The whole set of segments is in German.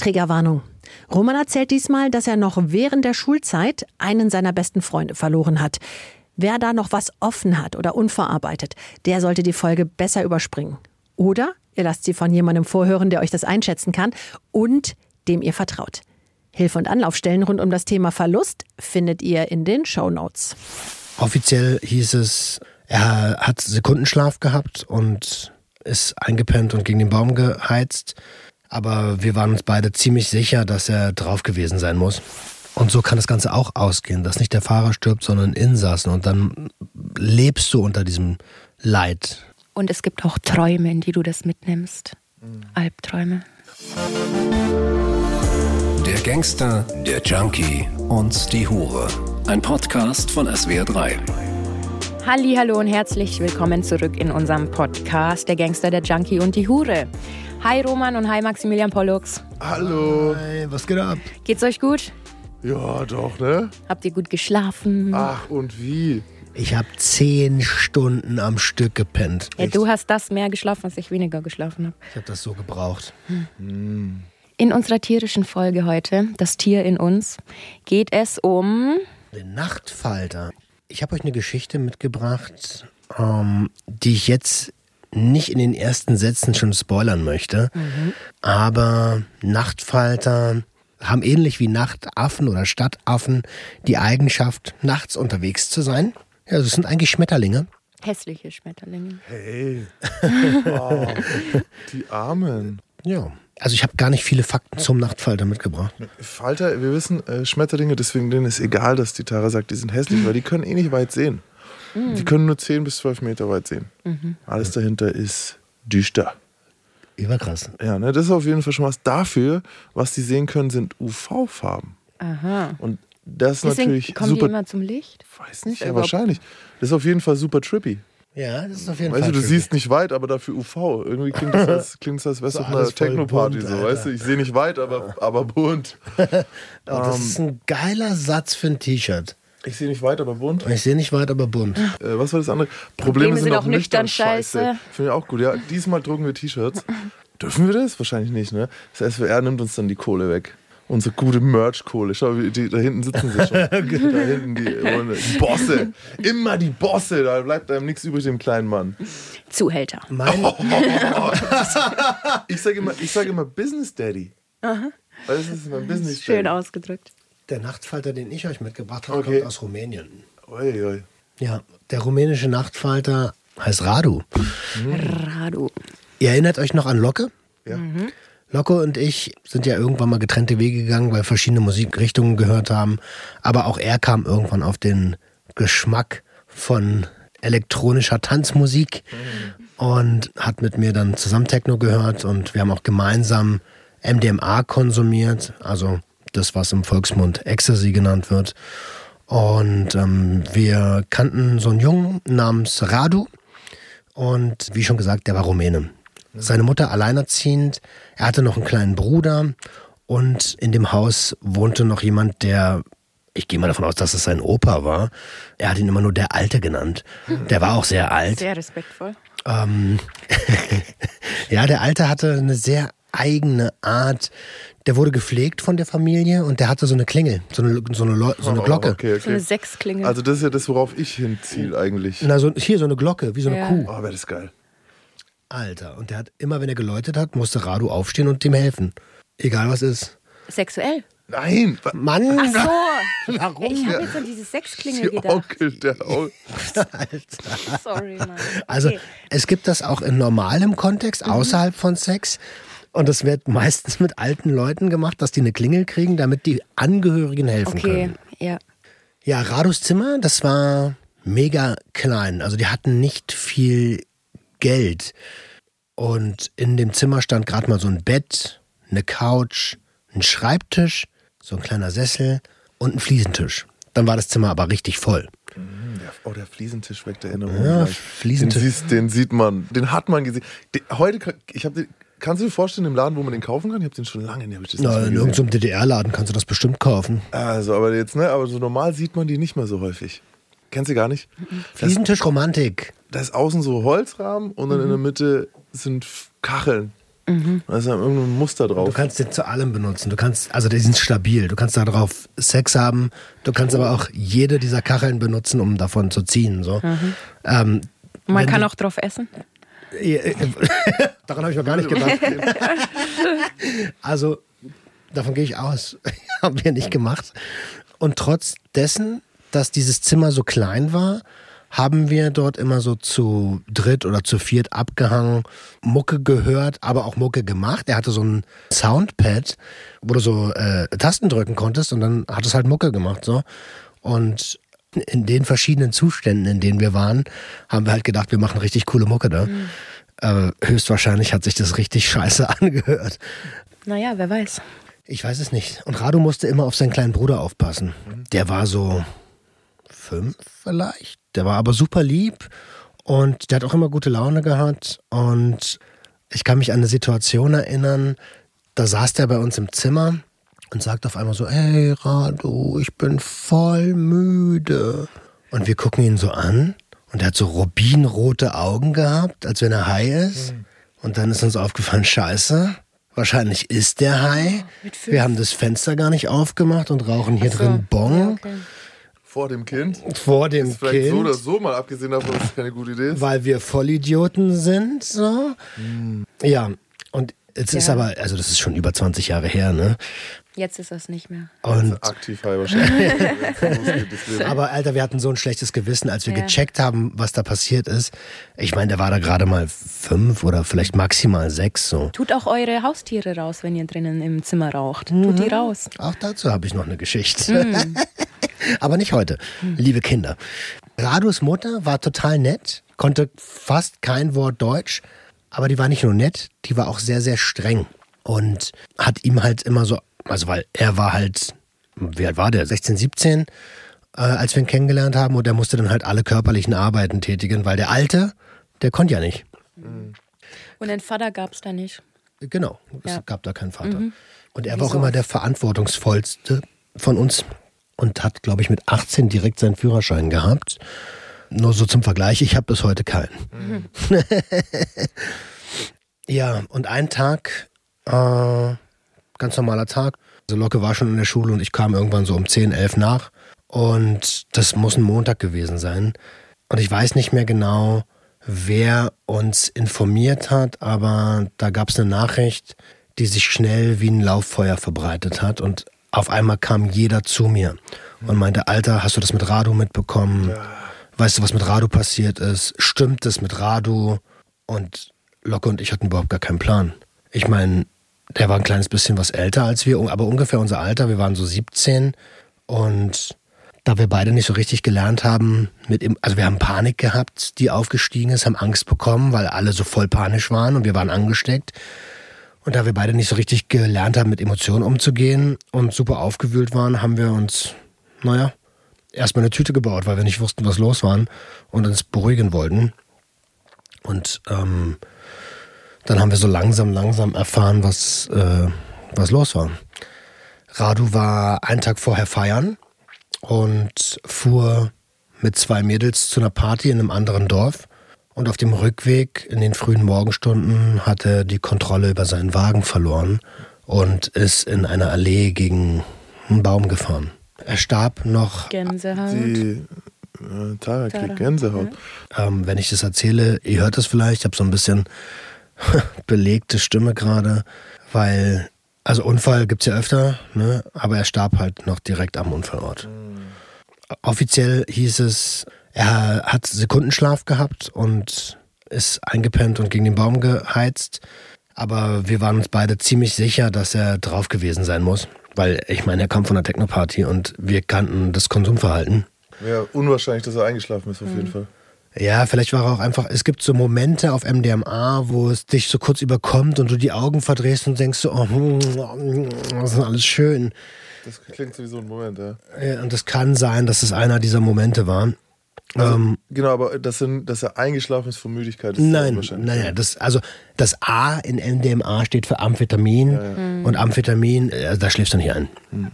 Triggerwarnung. Roman erzählt diesmal, dass er noch während der Schulzeit einen seiner besten Freunde verloren hat. Wer da noch was offen hat oder unverarbeitet, der sollte die Folge besser überspringen. Oder ihr lasst sie von jemandem vorhören, der euch das einschätzen kann und dem ihr vertraut. Hilfe und Anlaufstellen rund um das Thema Verlust findet ihr in den Show Notes. Offiziell hieß es, er hat Sekundenschlaf gehabt und ist eingepennt und gegen den Baum geheizt. Aber wir waren uns beide ziemlich sicher, dass er drauf gewesen sein muss. Und so kann das Ganze auch ausgehen, dass nicht der Fahrer stirbt, sondern Insassen. Und dann lebst du unter diesem Leid. Und es gibt auch Träume, in die du das mitnimmst. Mhm. Albträume. Der Gangster, der Junkie und die Hure. Ein Podcast von SWR3. Halli, hallo und herzlich willkommen zurück in unserem Podcast Der Gangster, der Junkie und die Hure. Hi Roman und hi Maximilian Pollux. Hallo. Hey, was geht ab? Geht's euch gut? Ja, doch, ne? Habt ihr gut geschlafen? Ach, und wie? Ich habe zehn Stunden am Stück gepennt. Ja, du hast das mehr geschlafen, als ich weniger geschlafen habe. Ich habe das so gebraucht. Hm. In unserer tierischen Folge heute, das Tier in uns, geht es um den Nachtfalter. Ich habe euch eine Geschichte mitgebracht, ähm, die ich jetzt nicht in den ersten Sätzen schon spoilern möchte. Mhm. Aber Nachtfalter haben ähnlich wie Nachtaffen oder Stadtaffen die Eigenschaft, nachts unterwegs zu sein. Ja, das sind eigentlich Schmetterlinge. Hässliche Schmetterlinge. Hey. Oh, die Armen. Ja. Also ich habe gar nicht viele Fakten zum Nachtfalter mitgebracht. Falter, wir wissen, äh, Schmetterlinge, deswegen denen ist egal, dass die Tara sagt, die sind hässlich, weil die können eh nicht weit sehen. Mhm. Die können nur 10 bis 12 Meter weit sehen. Mhm. Alles dahinter ist düster. Überkrass. Ja, ne, das ist auf jeden Fall schon was. Dafür, was die sehen können, sind UV-Farben. Aha. Und das ist Deswegen natürlich kommen super. die immer zum Licht? Weiß nicht, ja, wahrscheinlich. Das ist auf jeden Fall super trippy. Ja, das ist auf jeden weißt Fall. Weißt du, du siehst nicht weit, aber dafür UV. Irgendwie klingt das, als, klingt das als wärst du auf einer Techno-Party. So, weißt du, ich sehe nicht weit, aber, aber bunt. oh, das um, ist ein geiler Satz für ein T-Shirt. Ich sehe nicht weit, aber bunt. Ich sehe nicht weit, aber bunt. Äh, was war das andere? Probleme, Probleme sind, sind auch nüchtern, scheiße. scheiße. Finde ich auch gut. Ja, diesmal drucken wir T-Shirts. Dürfen wir das? Wahrscheinlich nicht, ne? Das SWR nimmt uns dann die Kohle weg unsere gute Merch-Kohle. Schau, die, da hinten sitzen sie schon. da hinten die, die, Bosse. Immer die Bosse. Da bleibt einem nichts übrig, dem kleinen Mann. Zuhälter. Mein oh, oh, ich sage immer, sag immer Business Daddy. Aha. Weil das ist mein Business Daddy. Schön ausgedrückt. Der Nachtfalter, den ich euch mitgebracht habe, okay. kommt aus Rumänien. Oi, oi. Ja, der rumänische Nachtfalter heißt Radu. Mhm. Radu. Ihr erinnert euch noch an Locke? Ja. Mhm. Locke und ich sind ja irgendwann mal getrennte Wege gegangen, weil verschiedene Musikrichtungen gehört haben. Aber auch er kam irgendwann auf den Geschmack von elektronischer Tanzmusik mhm. und hat mit mir dann zusammen Techno gehört und wir haben auch gemeinsam MDMA konsumiert, also das, was im Volksmund Ecstasy genannt wird. Und ähm, wir kannten so einen Jungen namens Radu und wie schon gesagt, der war Rumäne. Seine Mutter alleinerziehend, er hatte noch einen kleinen Bruder und in dem Haus wohnte noch jemand, der ich gehe mal davon aus, dass es sein Opa war. Er hat ihn immer nur der Alte genannt. Der war auch sehr alt. Sehr respektvoll. Ähm, ja, der Alte hatte eine sehr eigene Art. Der wurde gepflegt von der Familie und der hatte so eine Klingel, so eine, so eine, so eine Glocke. Oh, okay, okay. So eine Sechsklingel. Also das ist ja das, worauf ich hinziehe eigentlich. Na, so, hier so eine Glocke, wie so eine Ja. Kuh. Oh, wäre das geil. Alter, und der hat immer, wenn er geläutet hat, musste Radu aufstehen und dem helfen. Egal was ist. Sexuell. Nein, Mann! Ach so. Warum? Ich habe jetzt an diese Sechsklingel die gedacht. Onkel, der Onkel. Sorry, Mann. Also Okay. es gibt das auch in normalem Kontext, außerhalb von Sex. Und das wird meistens mit alten Leuten gemacht, dass die eine Klingel kriegen, damit die Angehörigen helfen Okay, können. ja. Ja, Radus Zimmer, das war mega klein. Also die hatten nicht viel Geld. Und in dem Zimmer stand gerade mal so ein Bett, eine Couch, ein Schreibtisch, so ein kleiner Sessel und ein Fliesentisch. Dann war das Zimmer aber richtig voll. Der, oh, der Fliesentisch weckt Erinnerungen. Ja. Fliesentisch. Den, siehst, den sieht man, den hat man gesehen. Den, heute, ich habe den, kannst du dir vorstellen, im Laden, wo man den kaufen kann? Ich habe den schon lange nicht, hab ich das Na, nicht mehr in irgendeinem DDR-Laden kannst du das bestimmt kaufen. Also, aber jetzt, ne, aber so normal sieht man die nicht mehr so häufig. Kennst du gar nicht? Fliesentisch Romantik. da ist außen so Holzrahmen und dann in der Mitte sind Kacheln. Mhm. Da ist ja irgendein Muster drauf. Du kannst den zu allem benutzen. Du kannst, also die sind stabil. Du kannst darauf Sex haben. Du kannst aber auch jede dieser Kacheln benutzen, um davon zu ziehen. So. Mhm. Ähm, Man kann auch drauf essen. Daran habe ich noch gar nicht gedacht. also, davon gehe ich aus. Haben wir nicht gemacht. Und trotz dessen, dass dieses Zimmer so klein war, haben wir dort immer so zu dritt oder zu viert abgehangen, Mucke gehört, aber auch Mucke gemacht. Er hatte so ein Soundpad, wo du so äh, Tasten drücken konntest und dann hat es halt Mucke gemacht so. Und in den verschiedenen Zuständen, in denen wir waren, haben wir halt gedacht, wir machen richtig coole Mucke da. Mhm. Äh, höchstwahrscheinlich hat sich das richtig scheiße angehört. Naja, wer weiß. Ich weiß es nicht. Und Radu musste immer auf seinen kleinen Bruder aufpassen. Der war so fünf vielleicht. Der war aber super lieb und der hat auch immer gute Laune gehabt. Und ich kann mich an eine Situation erinnern, da saß der bei uns im Zimmer und sagt auf einmal so, hey Radu, ich bin voll müde. Und wir gucken ihn so an und er hat so rubinrote Augen gehabt, als wenn er high ist. Mhm. Und dann ist uns aufgefallen, scheiße, wahrscheinlich ist der high. Wir haben das Fenster gar nicht aufgemacht und rauchen hier so. drin Bon. Ja, okay. Vor dem Kind? Vor dem ist vielleicht Kind. so oder so, mal abgesehen davon, dass es keine gute Idee ist. Weil wir Vollidioten sind, so. Mhm. Ja, und jetzt ja. ist aber, also das ist schon über 20 Jahre her, ne? Jetzt ist das nicht mehr. Und aktiv high wahrscheinlich. aber Alter, wir hatten so ein schlechtes Gewissen, als wir ja. gecheckt haben, was da passiert ist. Ich meine, der war da gerade mal fünf oder vielleicht maximal sechs. So. Tut auch eure Haustiere raus, wenn ihr drinnen im Zimmer raucht. Mhm. Tut die raus. Auch dazu habe ich noch eine Geschichte. Mhm. aber nicht heute. Mhm. Liebe Kinder. Radus Mutter war total nett, konnte fast kein Wort Deutsch, aber die war nicht nur nett, die war auch sehr, sehr streng und hat ihm halt immer so also weil er war halt, wie alt war der? 16, 17, äh, als wir ihn kennengelernt haben und er musste dann halt alle körperlichen Arbeiten tätigen, weil der Alte, der konnte ja nicht. Und den Vater gab es da nicht. Genau, es ja. gab da keinen Vater. Mhm. Und er Wieso? war auch immer der verantwortungsvollste von uns und hat, glaube ich, mit 18 direkt seinen Führerschein gehabt. Nur so zum Vergleich, ich habe bis heute keinen. Mhm. ja, und einen Tag äh, ganz normaler Tag. Also Locke war schon in der Schule und ich kam irgendwann so um 10, 11 nach. Und das muss ein Montag gewesen sein. Und ich weiß nicht mehr genau, wer uns informiert hat, aber da gab es eine Nachricht, die sich schnell wie ein Lauffeuer verbreitet hat. Und auf einmal kam jeder zu mir und meinte, Alter, hast du das mit Radu mitbekommen? Ja. Weißt du, was mit Radu passiert ist? Stimmt es mit Radu? Und Locke und ich hatten überhaupt gar keinen Plan. Ich meine, der war ein kleines bisschen was älter als wir, aber ungefähr unser Alter. Wir waren so 17 und da wir beide nicht so richtig gelernt haben, mit, also wir haben Panik gehabt, die aufgestiegen ist, haben Angst bekommen, weil alle so voll panisch waren und wir waren angesteckt. Und da wir beide nicht so richtig gelernt haben, mit Emotionen umzugehen und super aufgewühlt waren, haben wir uns, naja, erstmal eine Tüte gebaut, weil wir nicht wussten, was los war und uns beruhigen wollten. Und ähm, dann haben wir so langsam, langsam erfahren, was, äh, was los war. Radu war einen Tag vorher feiern und fuhr mit zwei Mädels zu einer Party in einem anderen Dorf. Und auf dem Rückweg in den frühen Morgenstunden hat er die Kontrolle über seinen Wagen verloren und ist in einer Allee gegen einen Baum gefahren. Er starb noch. Gänsehaut. Die äh, Tara kriegt Gänsehaut. Ähm, wenn ich das erzähle, ihr hört es vielleicht, ich habe so ein bisschen belegte Stimme gerade, weil, also Unfall gibt es ja öfter, ne? aber er starb halt noch direkt am Unfallort. Mhm. Offiziell hieß es, er hat Sekundenschlaf gehabt und ist eingepennt und gegen den Baum geheizt. Aber wir waren uns beide ziemlich sicher, dass er drauf gewesen sein muss. Weil ich meine, er kam von der Techno-Party und wir kannten das Konsumverhalten. Ja, unwahrscheinlich, dass er eingeschlafen ist, auf mhm. jeden Fall. Ja, vielleicht war er auch einfach, es gibt so Momente auf MDMA, wo es dich so kurz überkommt und du die Augen verdrehst und denkst so, oh, hm, das ist alles schön. Das klingt sowieso ein Moment, ja. ja. Und das kann sein, dass es einer dieser Momente war. Also, ähm, genau, aber dass, er, dass er eingeschlafen ist von Müdigkeit ist nein, wahrscheinlich. Nein, das, also das A in MDMA steht für Amphetamin ja, ja. Mhm. und Amphetamin, also da schläfst du nicht ein. Mhm.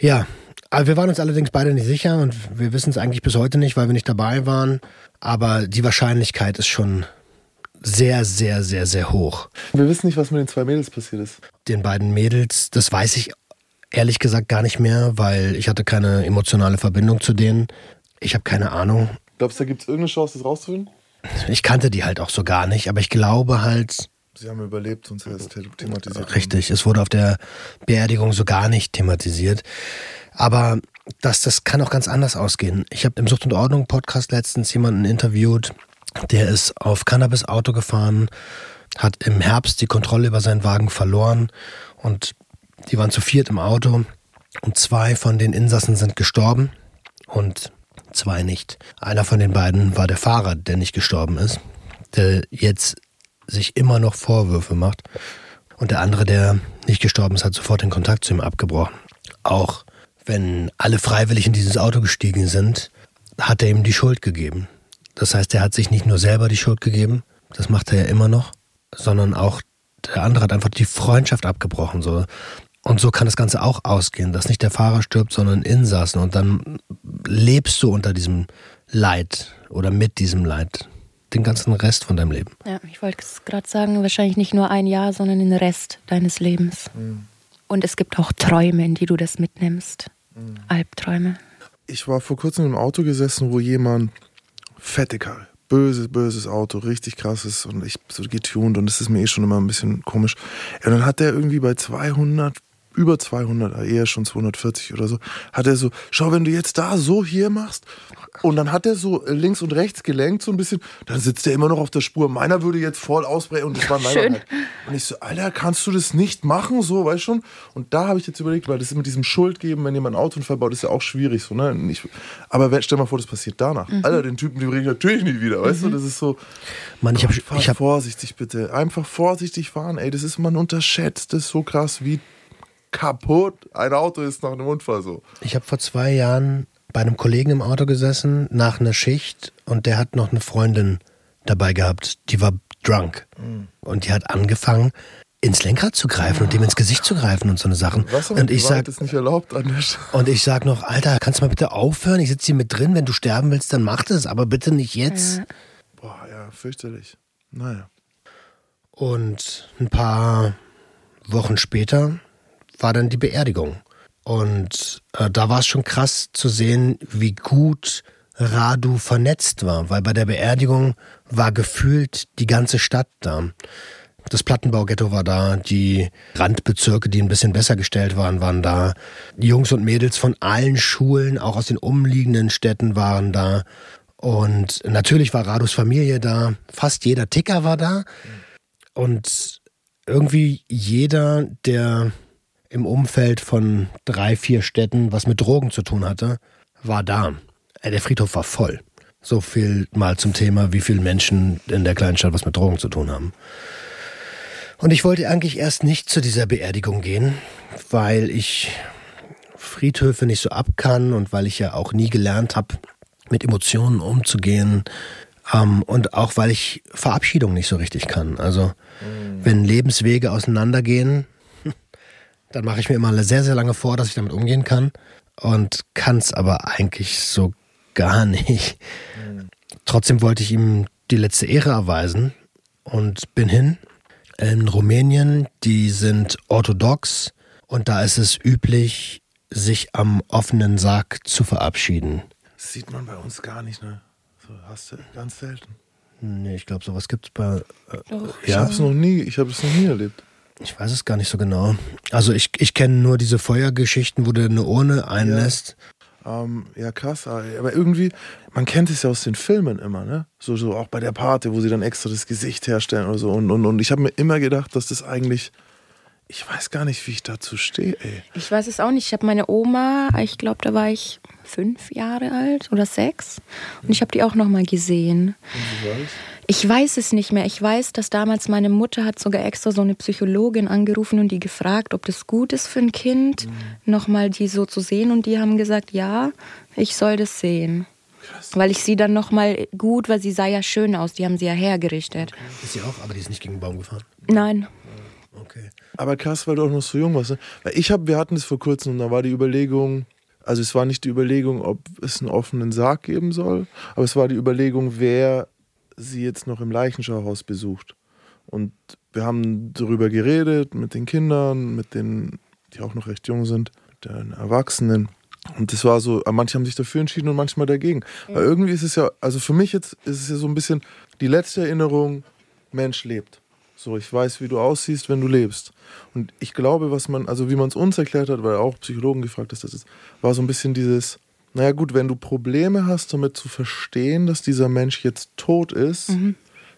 Ja, aber wir waren uns allerdings beide nicht sicher und wir wissen es eigentlich bis heute nicht, weil wir nicht dabei waren. Aber die Wahrscheinlichkeit ist schon sehr, sehr, sehr, sehr hoch. Wir wissen nicht, was mit den zwei Mädels passiert ist. Den beiden Mädels, das weiß ich ehrlich gesagt gar nicht mehr, weil ich hatte keine emotionale Verbindung zu denen. Ich habe keine Ahnung. Glaubst du, da gibt es irgendeine Chance, das rauszufinden? Ich kannte die halt auch so gar nicht, aber ich glaube halt. Sie haben überlebt und sie ist thematisiert. Richtig, es wurde auf der Beerdigung so gar nicht thematisiert. Aber das, das kann auch ganz anders ausgehen. Ich habe im Sucht und Ordnung Podcast letztens jemanden interviewt, der ist auf Cannabis-Auto gefahren, hat im Herbst die Kontrolle über seinen Wagen verloren und die waren zu viert im Auto und zwei von den Insassen sind gestorben und zwei nicht. Einer von den beiden war der Fahrer, der nicht gestorben ist, der jetzt sich immer noch Vorwürfe macht. Und der andere, der nicht gestorben ist, hat sofort den Kontakt zu ihm abgebrochen. Auch wenn alle freiwillig in dieses Auto gestiegen sind, hat er ihm die Schuld gegeben. Das heißt, er hat sich nicht nur selber die Schuld gegeben, das macht er ja immer noch, sondern auch der andere hat einfach die Freundschaft abgebrochen. So. Und so kann das Ganze auch ausgehen, dass nicht der Fahrer stirbt, sondern Insassen. Und dann lebst du unter diesem Leid oder mit diesem Leid den ganzen Rest von deinem Leben. Ja, ich wollte es gerade sagen, wahrscheinlich nicht nur ein Jahr, sondern den Rest deines Lebens. Mhm. Und es gibt auch Träume, in die du das mitnimmst. Mhm. Albträume. Ich war vor kurzem im Auto gesessen, wo jemand fette Karre, böses, böses Auto, richtig krasses und ich so getuned und es ist mir eh schon immer ein bisschen komisch. Und dann hat der irgendwie bei 200 über 200, eher schon 240 oder so, hat er so, schau, wenn du jetzt da so hier machst und dann hat er so links und rechts gelenkt so ein bisschen, dann sitzt er immer noch auf der Spur. Meiner würde jetzt voll ausbrechen und das war meiner halt. Und ich so, Alter, kannst du das nicht machen, so, weißt schon? Und da habe ich jetzt überlegt, weil das ist mit diesem Schuld geben, wenn jemand ein Auto verbaut, ist ja auch schwierig, so, ne? Ich, aber wenn, stell mal vor, das passiert danach. Mhm. Alter, den Typen, die bringen natürlich nie wieder, weißt mhm. du? Das ist so, Mann, ich habe ich hab, vorsichtig bitte, einfach vorsichtig fahren, ey, das ist man unterschätzt, das ist so krass, wie kaputt ein Auto ist nach einem Unfall so. Ich habe vor zwei Jahren bei einem Kollegen im Auto gesessen nach einer Schicht und der hat noch eine Freundin dabei gehabt, die war drunk. Mhm. Und die hat angefangen, ins Lenkrad zu greifen und dem ins Gesicht zu greifen und so eine Sachen. Was und ich sag, ist nicht erlaubt an der Und ich sag noch, Alter, kannst du mal bitte aufhören? Ich sitze hier mit drin, wenn du sterben willst, dann mach das, aber bitte nicht jetzt. Boah, ja, fürchterlich. Naja. Und ein paar Wochen später war dann die Beerdigung. Und äh, da war es schon krass zu sehen, wie gut Radu vernetzt war, weil bei der Beerdigung war gefühlt die ganze Stadt da. Das Plattenbaughetto war da, die Randbezirke, die ein bisschen besser gestellt waren, waren da. Die Jungs und Mädels von allen Schulen, auch aus den umliegenden Städten waren da. Und natürlich war Radus Familie da, fast jeder Ticker war da. Und irgendwie jeder, der im Umfeld von drei, vier Städten, was mit Drogen zu tun hatte, war da. Der Friedhof war voll. So viel mal zum Thema, wie viele Menschen in der kleinen Stadt was mit Drogen zu tun haben. Und ich wollte eigentlich erst nicht zu dieser Beerdigung gehen, weil ich Friedhöfe nicht so ab kann und weil ich ja auch nie gelernt habe, mit Emotionen umzugehen. Ähm, und auch weil ich Verabschiedung nicht so richtig kann. Also, mhm. wenn Lebenswege auseinandergehen, dann mache ich mir immer sehr, sehr lange vor, dass ich damit umgehen kann und kann es aber eigentlich so gar nicht. Mhm. Trotzdem wollte ich ihm die letzte Ehre erweisen und bin hin. In Rumänien, die sind orthodox und da ist es üblich, sich am offenen Sarg zu verabschieden. Das sieht man bei uns gar nicht, ne? So hast du ganz selten. Nee, ich glaube, sowas gibt es bei. Äh, Doch, ja. Ich habe es noch nie, ich habe es noch nie erlebt. Ich weiß es gar nicht so genau. Also ich, ich kenne nur diese Feuergeschichten, wo du eine Urne einlässt. Ja. Ähm, ja, krass. Aber irgendwie, man kennt es ja aus den Filmen immer, ne? So, so auch bei der Party, wo sie dann extra das Gesicht herstellen oder so. Und, und, und ich habe mir immer gedacht, dass das eigentlich ich weiß gar nicht, wie ich dazu stehe, ey. Ich weiß es auch nicht. Ich habe meine Oma, ich glaube, da war ich fünf Jahre alt oder sechs. Und ich habe die auch noch mal gesehen. Und wie war? Ich weiß es nicht mehr. Ich weiß, dass damals meine Mutter hat sogar extra so eine Psychologin angerufen und die gefragt, ob das gut ist für ein Kind, mhm. nochmal die so zu sehen. Und die haben gesagt, ja, ich soll das sehen. Krass. Weil ich sie dann nochmal gut, weil sie sah ja schön aus, die haben sie ja hergerichtet. Okay. Ist sie auch, aber die ist nicht gegen den Baum gefahren? Nein. Okay. Aber krass, weil du auch noch so jung warst. Ne? Weil ich habe, wir hatten es vor kurzem und da war die Überlegung, also es war nicht die Überlegung, ob es einen offenen Sarg geben soll, aber es war die Überlegung, wer sie jetzt noch im Leichenschauhaus besucht. Und wir haben darüber geredet mit den Kindern, mit denen, die auch noch recht jung sind, mit den Erwachsenen. Und das war so, manche haben sich dafür entschieden und manchmal dagegen. Mhm. Weil irgendwie ist es ja, also für mich jetzt ist es ja so ein bisschen die letzte Erinnerung, Mensch lebt. So, ich weiß, wie du aussiehst, wenn du lebst. Und ich glaube, was man, also wie man es uns erklärt hat, weil auch Psychologen gefragt ist, das ist, war so ein bisschen dieses, naja gut, wenn du Probleme hast, damit zu verstehen, dass dieser Mensch jetzt tot ist, mhm.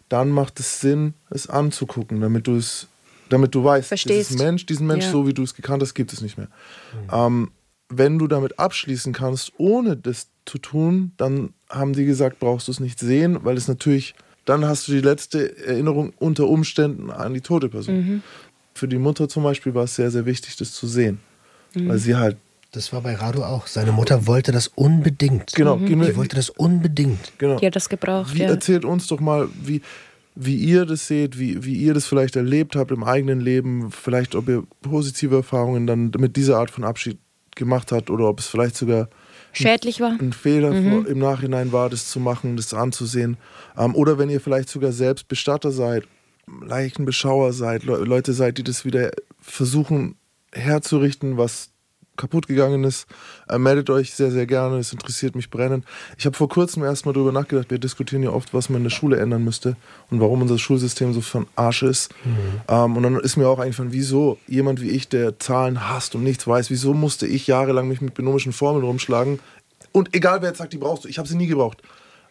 dann macht es Sinn, es anzugucken, damit du es, damit du weißt, Verstehst. Mensch, diesen Mensch, ja. so wie du es gekannt hast, gibt es nicht mehr. Mhm. Ähm, wenn du damit abschließen kannst, ohne das zu tun, dann haben die gesagt, brauchst du es nicht sehen, weil es natürlich, dann hast du die letzte Erinnerung unter Umständen an die tote Person. Mhm. Für die Mutter zum Beispiel war es sehr, sehr wichtig, das zu sehen. Mhm. Weil sie halt das war bei Rado auch. Seine Mutter wollte das unbedingt. Genau. Mhm. Die wollte das unbedingt. Genau. Die hat das gebraucht. Wie, ja. Erzählt uns doch mal, wie, wie ihr das seht, wie, wie ihr das vielleicht erlebt habt im eigenen Leben. Vielleicht, ob ihr positive Erfahrungen dann mit dieser Art von Abschied gemacht habt oder ob es vielleicht sogar schädlich war. Ein Fehler mhm. im Nachhinein war, das zu machen, das anzusehen. Ähm, oder wenn ihr vielleicht sogar selbst Bestatter seid, Leichenbeschauer seid, Leute seid, die das wieder versuchen herzurichten, was kaputt gegangen ist, äh, meldet euch sehr, sehr gerne. Es interessiert mich brennend. Ich habe vor kurzem erst mal darüber nachgedacht. Wir diskutieren ja oft, was man in der Schule ändern müsste und warum unser Schulsystem so von Arsch ist. Mhm. Ähm, und dann ist mir auch eingefallen, wieso jemand wie ich, der Zahlen hasst und nichts weiß, wieso musste ich jahrelang mich mit binomischen Formeln rumschlagen? Und egal wer jetzt sagt, die brauchst du, ich habe sie nie gebraucht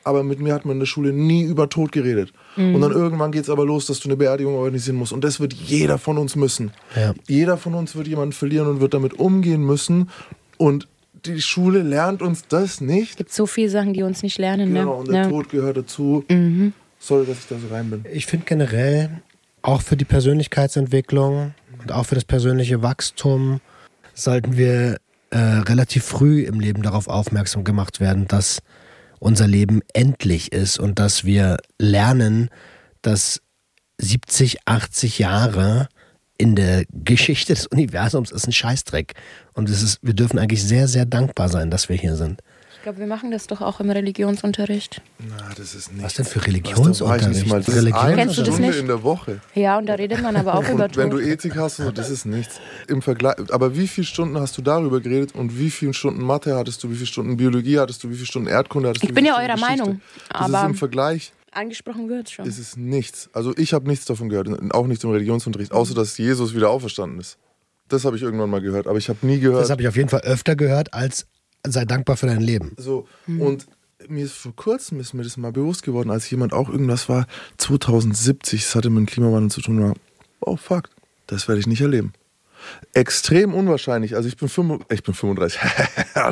aber mit mir hat man in der Schule nie über Tod geredet. Mhm. Und dann irgendwann geht es aber los, dass du eine Beerdigung organisieren musst. Und das wird jeder von uns müssen. Ja. Jeder von uns wird jemanden verlieren und wird damit umgehen müssen. Und die Schule lernt uns das nicht. Es gibt so viele Sachen, die uns nicht lernen. Ne? Genau, ne? und der ja. Tod gehört dazu. Mhm. Sorry, dass ich da so rein bin. Ich finde generell, auch für die Persönlichkeitsentwicklung und auch für das persönliche Wachstum, sollten wir äh, relativ früh im Leben darauf aufmerksam gemacht werden, dass unser Leben endlich ist und dass wir lernen, dass 70, 80 Jahre in der Geschichte des Universums ist ein Scheißdreck. Und es ist, wir dürfen eigentlich sehr, sehr dankbar sein, dass wir hier sind. Ich glaube, wir machen das doch auch im Religionsunterricht. Na, das ist nicht. Was denn für Religionsunterricht? Das ist eine Kennst du das Stunde nicht? in der Woche. Ja, und da redet man aber auch über Tod. Wenn du Ethik hast, so, das ist nichts. Im Vergleich, aber wie viele Stunden hast du darüber geredet und wie viele Stunden Mathe hattest du, wie viele Stunden Biologie hattest du, wie viele Stunden Erdkunde hattest du? Ich bin ja eurer Geschichte? Meinung. Das aber ist im Vergleich angesprochen wird schon. Ist es nichts. Also ich habe nichts davon gehört, auch nichts im Religionsunterricht, außer dass Jesus wieder auferstanden ist. Das habe ich irgendwann mal gehört, aber ich habe nie gehört. Das habe ich auf jeden Fall öfter gehört als sei dankbar für dein Leben. So, mhm. und mir ist vor kurzem ist mir das mal bewusst geworden, als jemand auch irgendwas war, 2070, das hatte mit dem Klimawandel zu tun, war, oh fuck, das werde ich nicht erleben. Extrem unwahrscheinlich. Also ich bin, 5, ich bin 35.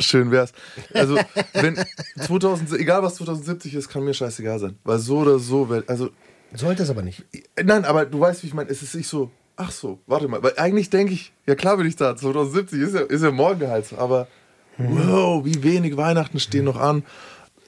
Schön wär's. Also wenn 2000, egal was 2070 ist, kann mir scheißegal sein. Weil so oder so, also sollte es aber nicht. Nein, aber du weißt, wie ich meine. Es ist nicht so. Ach so, warte mal. Weil eigentlich denke ich, ja klar bin ich da. 2070 ist ja, ist ja morgen halt. Aber wow, wie wenig Weihnachten stehen noch an.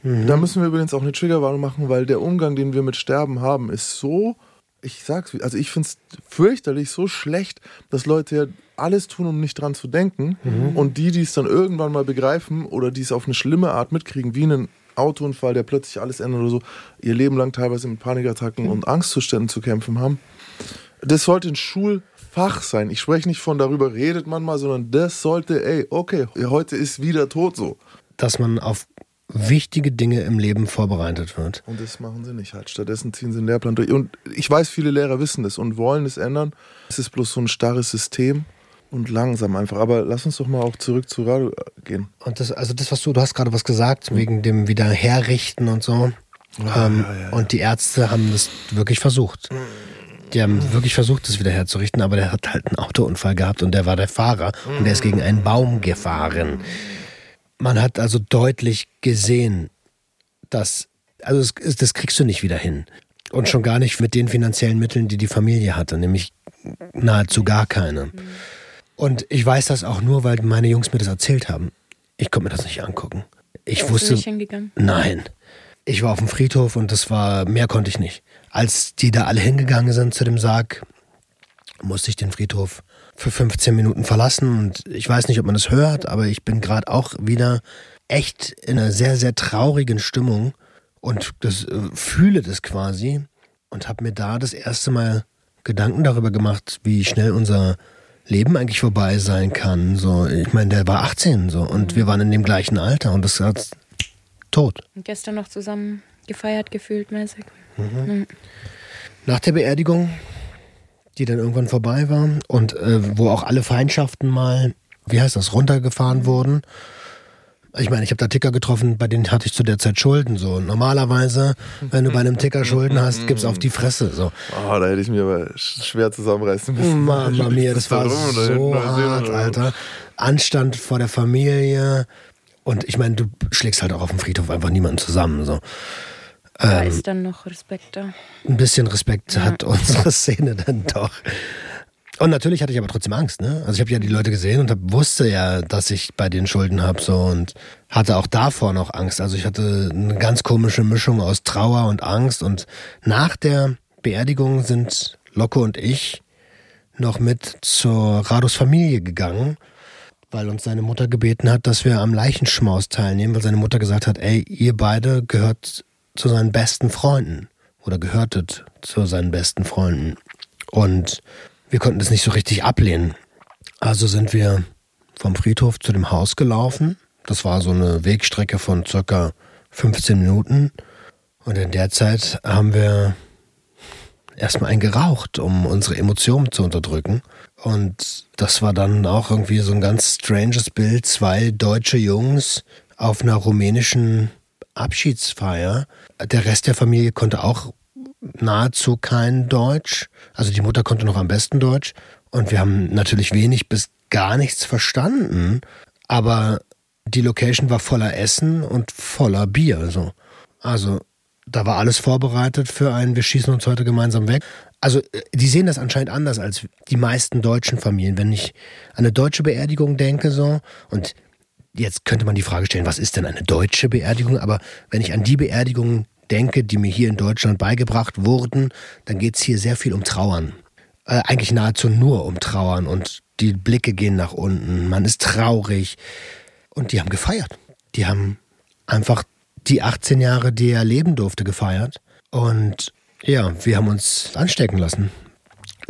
Mhm. Da müssen wir übrigens auch eine Triggerwarnung machen, weil der Umgang, den wir mit Sterben haben, ist so, ich sag's, also ich finde es fürchterlich, so schlecht, dass Leute ja alles tun, um nicht dran zu denken. Mhm. Und die, die es dann irgendwann mal begreifen oder die es auf eine schlimme Art mitkriegen, wie einen Autounfall, der plötzlich alles ändert oder so, ihr Leben lang teilweise mit Panikattacken mhm. und Angstzuständen zu kämpfen haben. Das sollte ein Schul- Fach sein. Ich spreche nicht von darüber redet man mal, sondern das sollte, ey, okay, heute ist wieder tot so. Dass man auf wichtige Dinge im Leben vorbereitet wird. Und das machen sie nicht halt. Stattdessen ziehen sie einen Lehrplan durch. Und ich weiß, viele Lehrer wissen das und wollen es ändern. Es ist bloß so ein starres System und langsam einfach. Aber lass uns doch mal auch zurück zu Radio gehen. Und das, also das, was du, du hast gerade was gesagt, wegen dem Wiederherrichten und so. Ja, ähm, ja, ja, und die Ärzte haben das wirklich versucht. Die haben wirklich versucht, das wieder herzurichten, aber der hat halt einen Autounfall gehabt und der war der Fahrer und der ist gegen einen Baum gefahren. Man hat also deutlich gesehen, dass, also das, das kriegst du nicht wieder hin. Und schon gar nicht mit den finanziellen Mitteln, die die Familie hatte, nämlich nahezu gar keine. Und ich weiß das auch nur, weil meine Jungs mir das erzählt haben. Ich konnte mir das nicht angucken. Ich Bist wusste. Du nicht hingegangen? Nein. Ich war auf dem Friedhof und das war, mehr konnte ich nicht. Als die da alle hingegangen sind zu dem Sarg, musste ich den Friedhof für 15 Minuten verlassen und ich weiß nicht, ob man das hört, aber ich bin gerade auch wieder echt in einer sehr, sehr traurigen Stimmung, und das äh, fühle das quasi und habe mir da das erste Mal Gedanken darüber gemacht, wie schnell unser Leben eigentlich vorbei sein kann. So, ich meine, der war 18 so und mhm. wir waren in dem gleichen Alter und das hat tot. Und gestern noch zusammen gefeiert, gefühlt mäßig. Mhm. Nach der Beerdigung, die dann irgendwann vorbei war und äh, wo auch alle Feindschaften mal, wie heißt das, runtergefahren wurden ich meine, ich habe da Ticker getroffen, bei denen hatte ich zu der Zeit Schulden. So normalerweise, wenn du bei einem Ticker Schulden hast, gibt's auf die Fresse. So. Oh, da hätte ich mir aber schwer zusammenreißen müssen. Mama mia, das war so hart, Alter. Anstand vor der Familie. Und ich meine, du schlägst halt auch auf dem Friedhof einfach niemanden zusammen. So. Da ähm, ist dann noch Respekt da. Ein bisschen Respekt ja. hat unsere Szene dann doch. Und natürlich hatte ich aber trotzdem Angst, ne? Also ich habe ja die Leute gesehen und hab, wusste ja, dass ich bei den Schulden habe so und hatte auch davor noch Angst. Also ich hatte eine ganz komische Mischung aus Trauer und Angst und nach der Beerdigung sind Locke und ich noch mit zur Rados Familie gegangen, weil uns seine Mutter gebeten hat, dass wir am Leichenschmaus teilnehmen, weil seine Mutter gesagt hat, ey, ihr beide gehört zu seinen besten Freunden oder gehörtet zu seinen besten Freunden. Und wir konnten das nicht so richtig ablehnen. Also sind wir vom Friedhof zu dem Haus gelaufen. Das war so eine Wegstrecke von circa 15 Minuten. Und in der Zeit haben wir erstmal ein geraucht, um unsere Emotionen zu unterdrücken. Und das war dann auch irgendwie so ein ganz stranges Bild. Zwei deutsche Jungs auf einer rumänischen Abschiedsfeier. Der Rest der Familie konnte auch nahezu kein Deutsch. Also die Mutter konnte noch am besten Deutsch. Und wir haben natürlich wenig bis gar nichts verstanden. Aber die Location war voller Essen und voller Bier. So. Also da war alles vorbereitet für ein, wir schießen uns heute gemeinsam weg. Also die sehen das anscheinend anders als die meisten deutschen Familien. Wenn ich an eine deutsche Beerdigung denke, so, und jetzt könnte man die Frage stellen, was ist denn eine deutsche Beerdigung? Aber wenn ich an die Beerdigung denke, die mir hier in Deutschland beigebracht wurden, dann geht es hier sehr viel um Trauern. Äh, eigentlich nahezu nur um Trauern und die Blicke gehen nach unten, man ist traurig. Und die haben gefeiert. Die haben einfach die 18 Jahre, die er leben durfte, gefeiert. Und ja, wir haben uns anstecken lassen.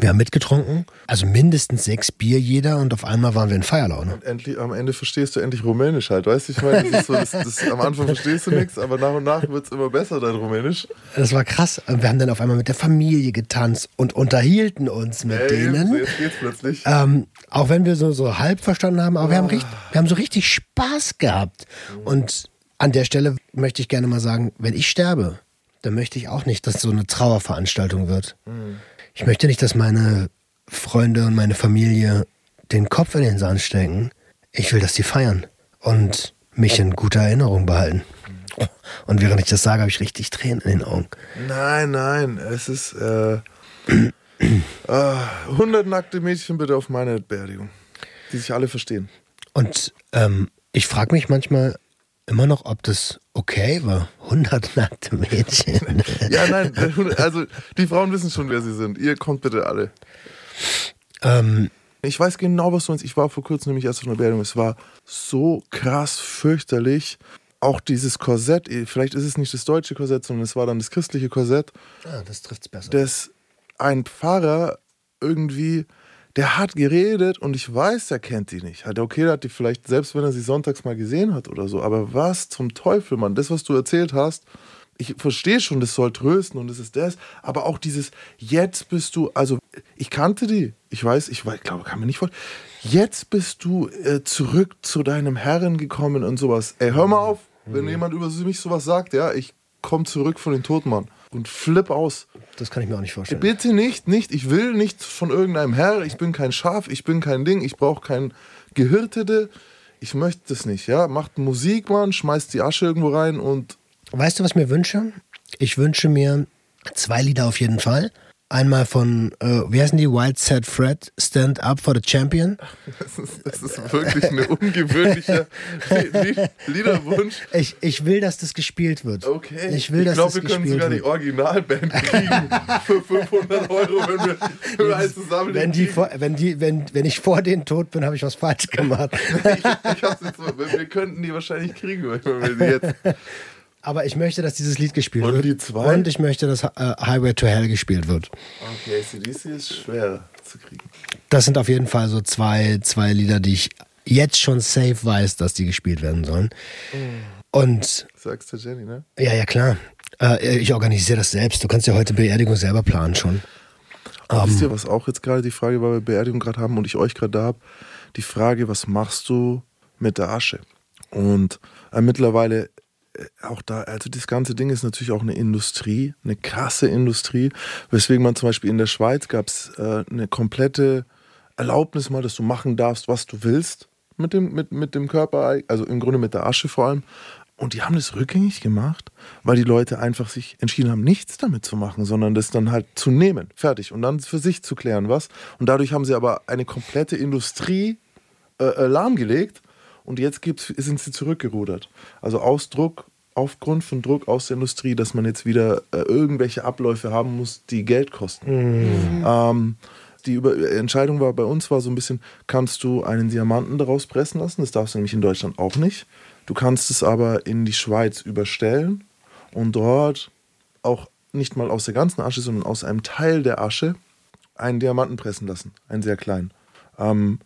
Wir haben mitgetrunken, also mindestens sechs Bier jeder und auf einmal waren wir in Feierlaune. Und endlich, am Ende verstehst du endlich Rumänisch halt, weißt du? Ich meine, das ist so, das, das, am Anfang verstehst du nichts, aber nach und nach wird es immer besser, dein Rumänisch. Das war krass. Wir haben dann auf einmal mit der Familie getanzt und unterhielten uns mit hey, denen. Jetzt geht's plötzlich. Ähm, auch wenn wir so, so halb verstanden haben, aber oh. wir, haben ah. richtig, wir haben so richtig Spaß gehabt. Und an der Stelle möchte ich gerne mal sagen, wenn ich sterbe, dann möchte ich auch nicht, dass so eine Trauerveranstaltung wird. Mhm. Ich möchte nicht, dass meine Freunde und meine Familie den Kopf in den Sand stecken. Ich will, dass die feiern und mich in guter Erinnerung behalten. Und während ich das sage, habe ich richtig Tränen in den Augen. Nein, nein, es ist äh, äh, 100 nackte Mädchen bitte auf meine Beerdigung, die sich alle verstehen. Und ähm, ich frage mich manchmal, immer noch, ob das okay war. 100 nackte Mädchen. ja, nein, also die Frauen wissen schon, wer sie sind. Ihr kommt bitte alle. Ähm, ich weiß genau, was du meinst. Ich war vor kurzem nämlich erst auf einer Beerdigung. Es war so krass fürchterlich. Auch dieses Korsett, vielleicht ist es nicht das deutsche Korsett, sondern es war dann das christliche Korsett. Ah, das trifft es besser. Das ein Pfarrer irgendwie der hat geredet und ich weiß, der kennt die nicht. Hat okay, der hat die vielleicht, selbst wenn er sie sonntags mal gesehen hat oder so, aber was zum Teufel, Mann, das, was du erzählt hast, ich verstehe schon, das soll trösten und das ist das, aber auch dieses, jetzt bist du, also ich kannte die, ich weiß, ich, ich glaube, kann mir nicht vorstellen, jetzt bist du äh, zurück zu deinem Herren gekommen und sowas. Ey, hör mal auf, wenn mhm. jemand über mich sowas sagt, ja, ich komme zurück von den Toten, Mann und flipp aus. Das kann ich mir auch nicht vorstellen. Bitte nicht, nicht. Ich will nichts von irgendeinem Herr. Ich bin kein Schaf, ich bin kein Ding. Ich brauche kein Gehirtete. Ich möchte das nicht. Ja, macht Musik, Mann, schmeißt die Asche irgendwo rein und. Weißt du, was ich mir wünsche? Ich wünsche mir zwei Lieder auf jeden Fall. Einmal von, äh, wie heißen die? Wild Set Fred, Stand Up for the Champion. Das ist, das ist wirklich ein ungewöhnlicher Liederwunsch. Ich, ich will, dass das gespielt wird. Okay. Ich, will, ich glaube, wir können sogar wird. die Originalband kriegen für 500 Euro, wenn wir, wenn wir eins zusammen wenn, die vor, wenn, die, wenn, wenn ich vor denen tot bin, habe ich was falsch gemacht. ich, ich hab's jetzt wir könnten die wahrscheinlich kriegen, wenn wir die jetzt Aber ich möchte, dass dieses Lied gespielt Und wird. die zwei? Und ich möchte, dass äh, Highway to Hell gespielt wird. Okay, ACDC ist schwer zu kriegen. Das sind auf jeden Fall so zwei, zwei Lieder, die ich jetzt schon safe weiß, dass die gespielt werden sollen. Und Sagst du Jenny, ne? ja, ja, klar. Äh, ich organisiere das selbst. Du kannst ja heute Beerdigung selber planen schon. Aber Ähm. wisst ihr, was auch jetzt gerade die Frage, weil wir Beerdigung gerade haben und ich euch gerade da habe, die Frage, was machst du mit der Asche? Und äh, mittlerweile auch da, also das ganze Ding ist natürlich auch eine Industrie, eine krasse Industrie, weswegen man zum Beispiel in der Schweiz gab es äh, eine komplette Erlaubnis mal, dass du machen darfst, was du willst mit dem, mit, mit dem Körper, also im Grunde mit der Asche vor allem. Und die haben das rückgängig gemacht, weil die Leute einfach sich entschieden haben, nichts damit zu machen, sondern das dann halt zu nehmen, fertig, und dann für sich zu klären, was. Und dadurch haben sie aber eine komplette Industrie äh, äh, lahmgelegt und jetzt gibt's, sind sie zurückgerudert. Also aus Druck, aufgrund von Druck aus der Industrie, dass man jetzt wieder äh, irgendwelche Abläufe haben muss, die Geld kosten. Ähm, die Über Entscheidung war bei uns war so ein bisschen, kannst du einen Diamanten daraus pressen lassen? Das darfst du nämlich in Deutschland auch nicht. Du kannst es aber in die Schweiz überstellen und dort auch nicht mal aus der ganzen Asche, sondern aus einem Teil der Asche einen Diamanten pressen lassen, einen sehr kleinen. Ähm,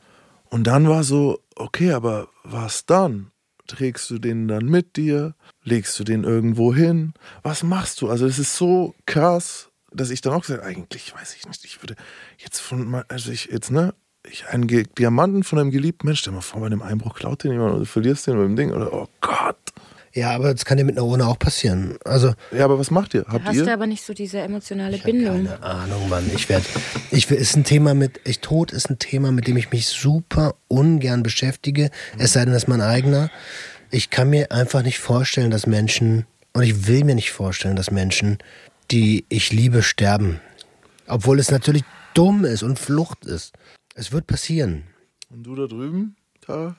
und dann war so, okay, aber was dann? Trägst du den dann mit dir? Legst du den irgendwo hin? Was machst du? Also es ist so krass, dass ich dann auch gesagt, eigentlich weiß ich nicht, ich würde jetzt von, also ich jetzt, ne, ich einen Diamanten von einem geliebten Mensch, stell mal vor, bei einem Einbruch klaut den jemand oder du verlierst den mit dem Ding oder, oh Gott. Ja, aber das kann dir mit einer Urne auch passieren. Also, Ja, aber was macht ihr? Habt Hast ihr? du aber nicht so diese emotionale Bindung. keine Ahnung, Mann. Ich werde, ich will- ist ein Thema mit, ich Tod ist ein Thema, mit dem ich mich super ungern beschäftige. Es sei denn, das ist mein eigener. Ich kann mir einfach nicht vorstellen, dass Menschen, und ich will mir nicht vorstellen, dass Menschen, die ich liebe, sterben. Obwohl es natürlich dumm ist und Flucht ist. Es wird passieren. Und du da drüben, Tara?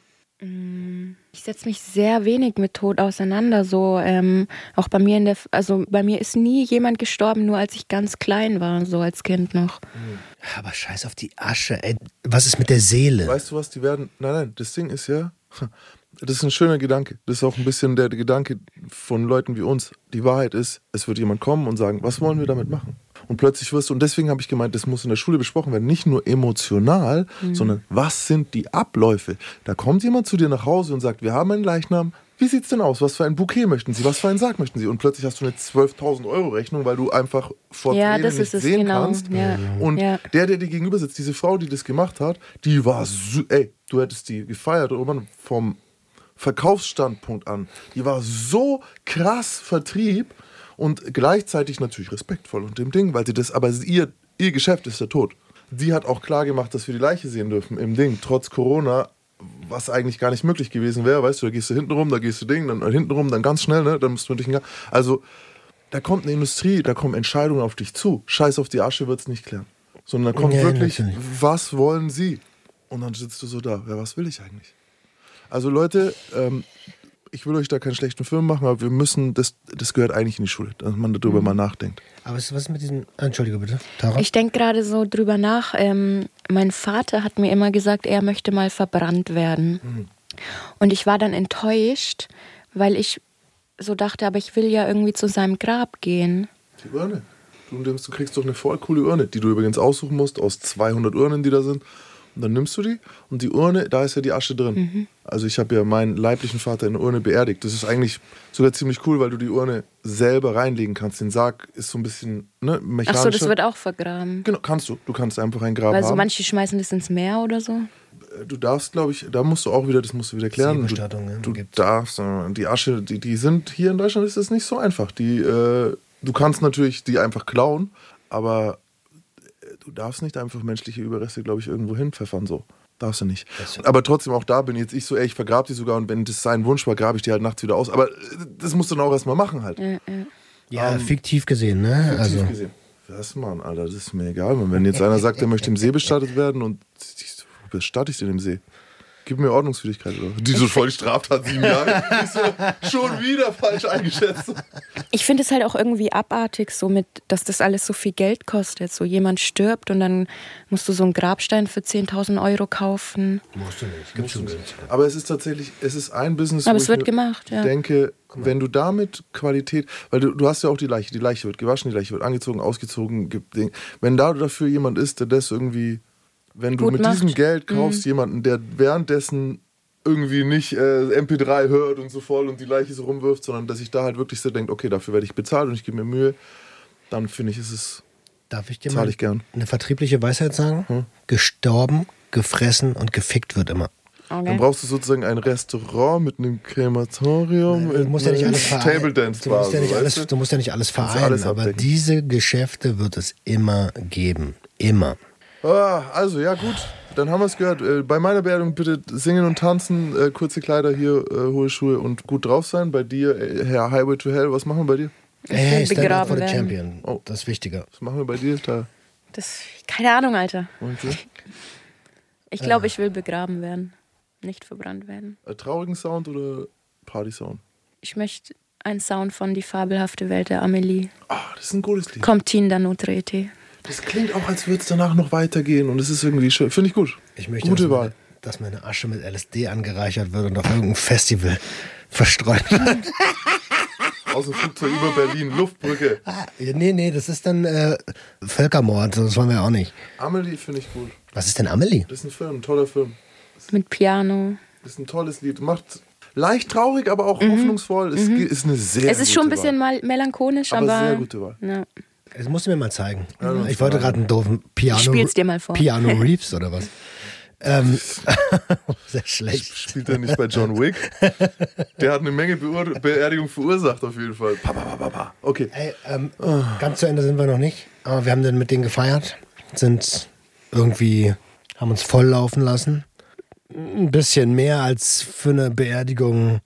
Ich setze mich sehr wenig mit Tod auseinander. So ähm, auch bei mir in der, also bei mir ist nie jemand gestorben, nur als ich ganz klein war, so als Kind noch. Aber scheiß auf die Asche, ey. Was ist mit der Seele? Weißt du was, die werden. Nein, nein, das Ding ist ja. Das ist ein schöner Gedanke. Das ist auch ein bisschen der Gedanke von Leuten wie uns. Die Wahrheit ist, es wird jemand kommen und sagen, was wollen wir damit machen? Und plötzlich wirst du, und deswegen habe ich gemeint, das muss in der Schule besprochen werden, nicht nur emotional, sondern was sind die Abläufe? Da kommt jemand zu dir nach Hause und sagt, wir haben einen Leichnam, wie sieht's denn aus? Was für ein Bouquet möchten Sie? Was für einen Sarg möchten Sie? Und plötzlich hast du eine 12.000 Euro Rechnung, weil du einfach vor Ja, Tränen das nicht ist es, sehen genau. kannst. Ja. Und Ja. der, der dir gegenüber sitzt, diese Frau, die das gemacht hat, die war so, ey, du hättest die gefeiert, oder vom Verkaufsstandpunkt an. Die war so krass Vertrieb und gleichzeitig natürlich respektvoll und dem Ding, weil sie das, aber ihr, ihr Geschäft ist der Tod. Sie hat auch klar gemacht, dass wir die Leiche sehen dürfen im Ding, trotz Corona, was eigentlich gar nicht möglich gewesen wäre. Weißt du, da gehst du hinten rum, da gehst du Ding, dann hinten rum, dann ganz schnell, ne? Dann musst du Gang. Also, da kommt eine Industrie, da kommen Entscheidungen auf dich zu. Scheiß auf die Asche wird es nicht klären. Sondern da kommt Ja, wirklich, natürlich. was wollen sie? Und dann sitzt du so da, ja, was will ich eigentlich? Also Leute, ähm, ich will euch da keinen schlechten Film machen, aber wir müssen, das, das gehört eigentlich in die Schule, dass man darüber Mhm. mal nachdenkt. Aber was ist mit diesem. Entschuldige bitte, Tara. Ich denke gerade so drüber nach. Ähm, mein Vater hat mir immer gesagt, er möchte mal verbrannt werden. Und ich war dann enttäuscht, weil ich so dachte, aber ich will ja irgendwie zu seinem Grab gehen. Die Urne. Du, du kriegst doch eine voll coole Urne, die du übrigens aussuchen musst aus 200 Urnen, die da sind. Und dann nimmst du die und die Urne, da ist ja die Asche drin. Mhm. Also ich habe ja meinen leiblichen Vater in eine Urne beerdigt. Das ist eigentlich sogar ziemlich cool, weil du die Urne selber reinlegen kannst. Den Sarg ist so ein bisschen ne, Ach mechanisch. so, das wird auch vergraben. Genau, kannst du. Du kannst einfach ein Grab Weil so haben. manche schmeißen das ins Meer oder so. du darfst, glaube ich, da musst du auch wieder, das musst du wieder klären. Du, du gibt's. darfst, äh, die Asche, die, die sind hier in Deutschland ist das nicht so einfach. Die, äh, du kannst natürlich die einfach klauen, aber äh, du darfst nicht einfach menschliche Überreste, glaube ich, irgendwo hinpfeffern so. Darfst du nicht. Aber trotzdem auch da bin jetzt ich so, ey, ich vergrab die sogar und wenn das sein Wunsch war, grabe ich die halt nachts wieder aus. Aber äh, das musst du dann auch erstmal machen halt. Ja, ja. ja, fiktiv gesehen, ne? Also. Tief gesehen. Was, Mann, Alter, das ist mir egal. Wenn jetzt einer sagt, er möchte im See bestattet werden und bestatte ich den im See? Gib mir Ordnungswidrigkeit. Oder? Die so voll die Straftat, sieben Jahre. so, schon wieder falsch eingeschätzt. Ich finde es halt auch irgendwie abartig, so mit, dass das alles so viel Geld kostet. So jemand stirbt und dann musst du so einen Grabstein für 10.000 Euro kaufen. Musst du nicht, gibt's schon nicht. Aber es ist tatsächlich, es ist ein Business, Aber es wird gemacht, ja. denke, wenn du damit Qualität, weil du, du hast ja auch die Leiche, die Leiche wird gewaschen, die Leiche wird angezogen, ausgezogen, gibt Ding. Wenn da dafür jemand ist, der das irgendwie wenn du Gut mit macht. diesem Geld kaufst mhm. jemanden, der währenddessen irgendwie nicht äh, MP3 hört und so voll und die Leiche so rumwirft, sondern dass ich da halt wirklich so denke, okay, dafür werde ich bezahlt und ich gebe mir Mühe, dann finde ich, ist es. Darf ich dir mal ich gern. eine vertriebliche Weisheit sagen? Hm? Gestorben, gefressen und gefickt wird immer. Okay. Dann brauchst du sozusagen ein Restaurant mit einem Krematorium. Du musst ja nicht alles vereinen. Table Dance du musst, ja nicht alles, du musst ja nicht alles vereinen, alles aber diese Geschäfte wird es immer geben. Immer. Ah, also, ja, gut. Dann haben wir es gehört. Äh, bei meiner Beerdigung bitte singen und tanzen, äh, kurze Kleider hier, äh, hohe Schuhe und gut drauf sein. Bei dir, Herr Highway to Hell, was machen wir bei dir? Hey, stand up for the champion. Oh. Das ist wichtiger. Was machen wir bei dir, da? Das, keine Ahnung, Alter. Okay. Ich glaube, ich will begraben werden, nicht verbrannt werden. Traurigen Sound oder Party-Sound? Ich möchte einen Sound von Die fabelhafte Welt der Amelie. Ah, das ist ein gutes Lied. Kommt Tin da Nutrete. Das klingt auch, als würde es danach noch weitergehen und es ist irgendwie schön. Finde ich gut. Ich möchte, Gute dass, Wahl. Meine, dass meine Asche mit LSD angereichert wird und auf irgendeinem Festival verstreut wird. Aus dem Flugzeug über Berlin, Luftbrücke. Ah, nee, nee, das ist dann äh, Völkermord, das wollen wir auch nicht. Amelie finde ich gut. Was ist denn Amelie? Das ist ein Film, ein toller Film. Mit Piano. Das ist ein tolles Lied. Macht leicht traurig, aber auch mhm. hoffnungsvoll. Es mhm. ist eine sehr Es ist schon ein bisschen Wahl. melancholisch, aber, aber sehr gute Wahl. Ja. Das musst du mir mal zeigen. Ja, ich wollte gerade einen doofen Piano. Ich spiel's dir mal vor. Piano Reeves oder was? Ähm, sehr schlecht. Spielt er nicht bei John Wick? Der hat eine Menge Beur Beerdigung verursacht, auf jeden Fall. Pa, pa, pa, okay. Ey, ähm, oh. Ganz zu Ende sind wir noch nicht. Aber wir haben dann mit denen gefeiert. Sind irgendwie, haben uns volllaufen lassen. Ein bisschen mehr als für eine Beerdigung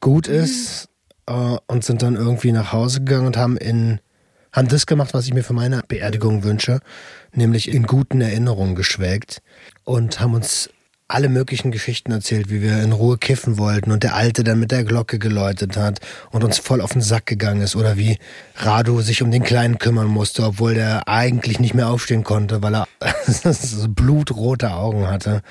gut ist. Mhm. und sind dann irgendwie nach Hause gegangen und haben in haben das gemacht, was ich mir für meine Beerdigung wünsche, nämlich in guten Erinnerungen geschwelgt und haben uns alle möglichen Geschichten erzählt, wie wir in Ruhe kiffen wollten und der Alte dann mit der Glocke geläutet hat und uns voll auf den Sack gegangen ist oder wie Radu sich um den Kleinen kümmern musste, obwohl der eigentlich nicht mehr aufstehen konnte, weil er so blutrote Augen hatte.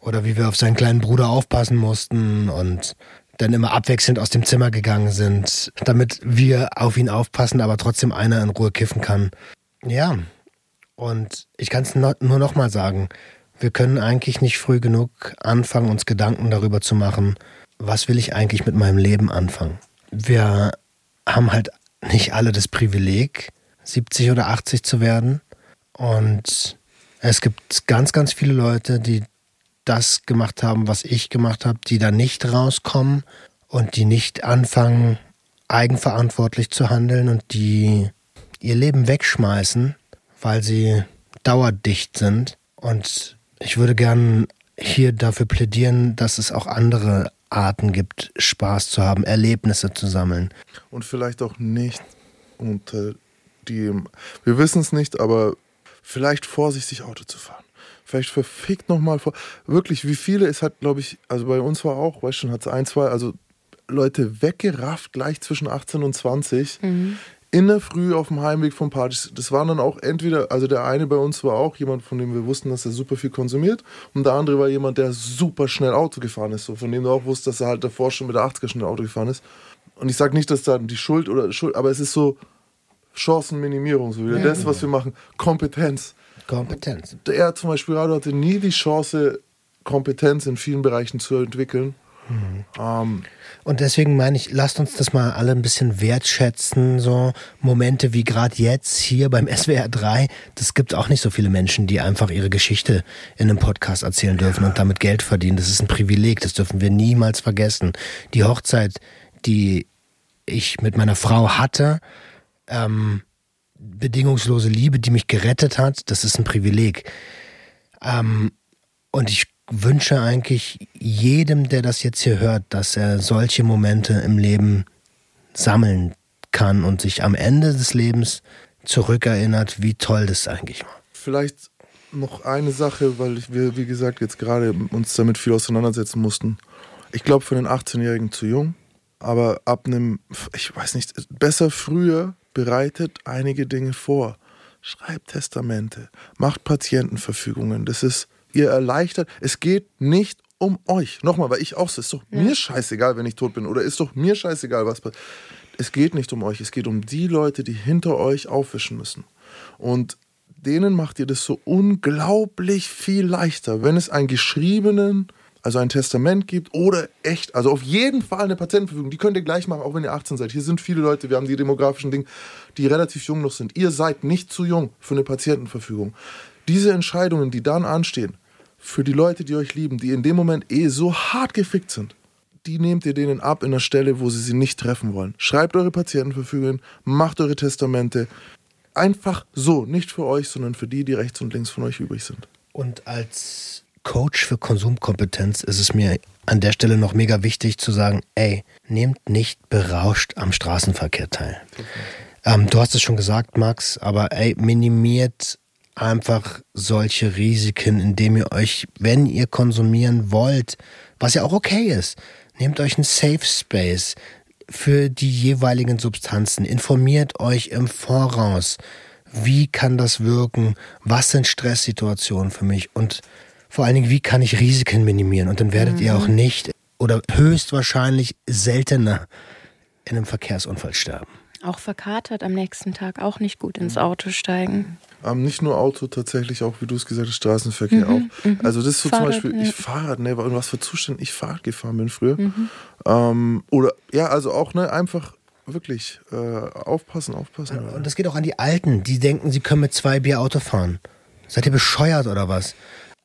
Oder wie wir auf seinen kleinen Bruder aufpassen mussten und dann immer abwechselnd aus dem Zimmer gegangen sind, damit wir auf ihn aufpassen, aber trotzdem einer in Ruhe kiffen kann. Ja, und ich kann es nur noch mal sagen, wir können eigentlich nicht früh genug anfangen, uns Gedanken darüber zu machen, was will ich eigentlich mit meinem Leben anfangen. Wir haben halt nicht alle das Privileg, 70 oder 80 zu werden. Und es gibt ganz, ganz viele Leute, die das gemacht haben, was ich gemacht habe, die da nicht rauskommen und die nicht anfangen, eigenverantwortlich zu handeln und die ihr Leben wegschmeißen, weil sie dauerdicht sind. Und ich würde gern hier dafür plädieren, dass es auch andere Arten gibt, Spaß zu haben, Erlebnisse zu sammeln. Und vielleicht auch nicht unter die, wir wissen es nicht, aber vielleicht vorsichtig Auto zu fahren vielleicht verfickt nochmal vor. Wirklich, wie viele es hat, glaube ich, also bei uns war auch, weißt schon, hat es ein, zwei, also Leute weggerafft, gleich zwischen 18 und 20. Mhm. In der Früh auf dem Heimweg von Partys. Das waren dann auch entweder, also der eine bei uns war auch jemand, von dem wir wussten, dass er super viel konsumiert. Und der andere war jemand, der super schnell Auto gefahren ist. So, von dem du auch wusstest, dass er halt davor schon mit der 80er schnell Auto gefahren ist. Und ich sage nicht, dass da die Schuld oder Schuld, aber es ist so Chancenminimierung, so wieder. Ja, das, was wir machen, Kompetenz. Kompetenz. Er zum Beispiel hatte nie die Chance, Kompetenz in vielen Bereichen zu entwickeln. Mhm. Ähm, und deswegen meine ich, lasst uns das mal alle ein bisschen wertschätzen. So Momente wie gerade jetzt hier beim SWR 3. Das gibt auch nicht so viele Menschen, die einfach ihre Geschichte in einem Podcast erzählen dürfen und damit Geld verdienen. Das ist ein Privileg, das dürfen wir niemals vergessen. Die Hochzeit, die ich mit meiner Frau hatte, ähm, bedingungslose Liebe, die mich gerettet hat, das ist ein Privileg. Ähm, und ich wünsche eigentlich jedem, der das jetzt hier hört, dass er solche Momente im Leben sammeln kann und sich am Ende des Lebens zurückerinnert, wie toll das eigentlich war. Vielleicht noch eine Sache, weil wir, wie gesagt, jetzt gerade uns damit viel auseinandersetzen mussten. Ich glaube, für den 18-Jährigen zu jung, aber ab einem, ich weiß nicht, besser früher bereitet einige Dinge vor. Schreibt Testamente, macht Patientenverfügungen. Das ist, ihr erleichtert. Es geht nicht um euch. Nochmal, weil ich auch so, ist doch ja. mir scheißegal, wenn ich tot bin. Oder ist doch mir scheißegal, was passiert. Es geht nicht um euch. Es geht um die Leute, die hinter euch aufwischen müssen. Und denen macht ihr das so unglaublich viel leichter, wenn es einen geschriebenen, also ein Testament gibt oder echt, also auf jeden Fall eine Patientenverfügung. Die könnt ihr gleich machen, auch wenn ihr 18 seid. Hier sind viele Leute, wir haben die demografischen Dinge, die relativ jung noch sind. Ihr seid nicht zu jung für eine Patientenverfügung. Diese Entscheidungen, die dann anstehen, für die Leute, die euch lieben, die in dem Moment eh so hart gefickt sind, die nehmt ihr denen ab in der Stelle, wo sie sie nicht treffen wollen. Schreibt eure Patientenverfügungen, macht eure Testamente, Einfach so, nicht für euch, sondern für die, die rechts und links von euch übrig sind. Und als Coach für Konsumkompetenz ist es mir an der Stelle noch mega wichtig zu sagen, ey, nehmt nicht berauscht am Straßenverkehr teil. Ähm, du hast es schon gesagt, Max, aber ey, minimiert einfach solche Risiken, indem ihr euch, wenn ihr konsumieren wollt, was ja auch okay ist, nehmt euch einen Safe Space, für die jeweiligen Substanzen. Informiert euch im Voraus. Wie kann das wirken? Was sind Stresssituationen für mich? Und vor allen Dingen, wie kann ich Risiken minimieren? Und dann werdet mhm. ihr auch nicht oder höchstwahrscheinlich seltener in einem Verkehrsunfall sterben. Auch verkatert am nächsten Tag, auch nicht gut ins Auto steigen. Ähm, nicht nur Auto, tatsächlich auch, wie du es gesagt hast, Straßenverkehr mhm, auch. Mhm. Also das ist so Fahrrad, zum Beispiel, ja. ich Fahrrad, ne, in was für Zuständen ich Fahrrad gefahren bin früher. Mhm. Ähm, oder ja, also auch ne, einfach wirklich äh, aufpassen, aufpassen. Und das geht auch an die Alten, die denken, sie können mit zwei Bier Auto fahren. Seid ihr bescheuert oder was?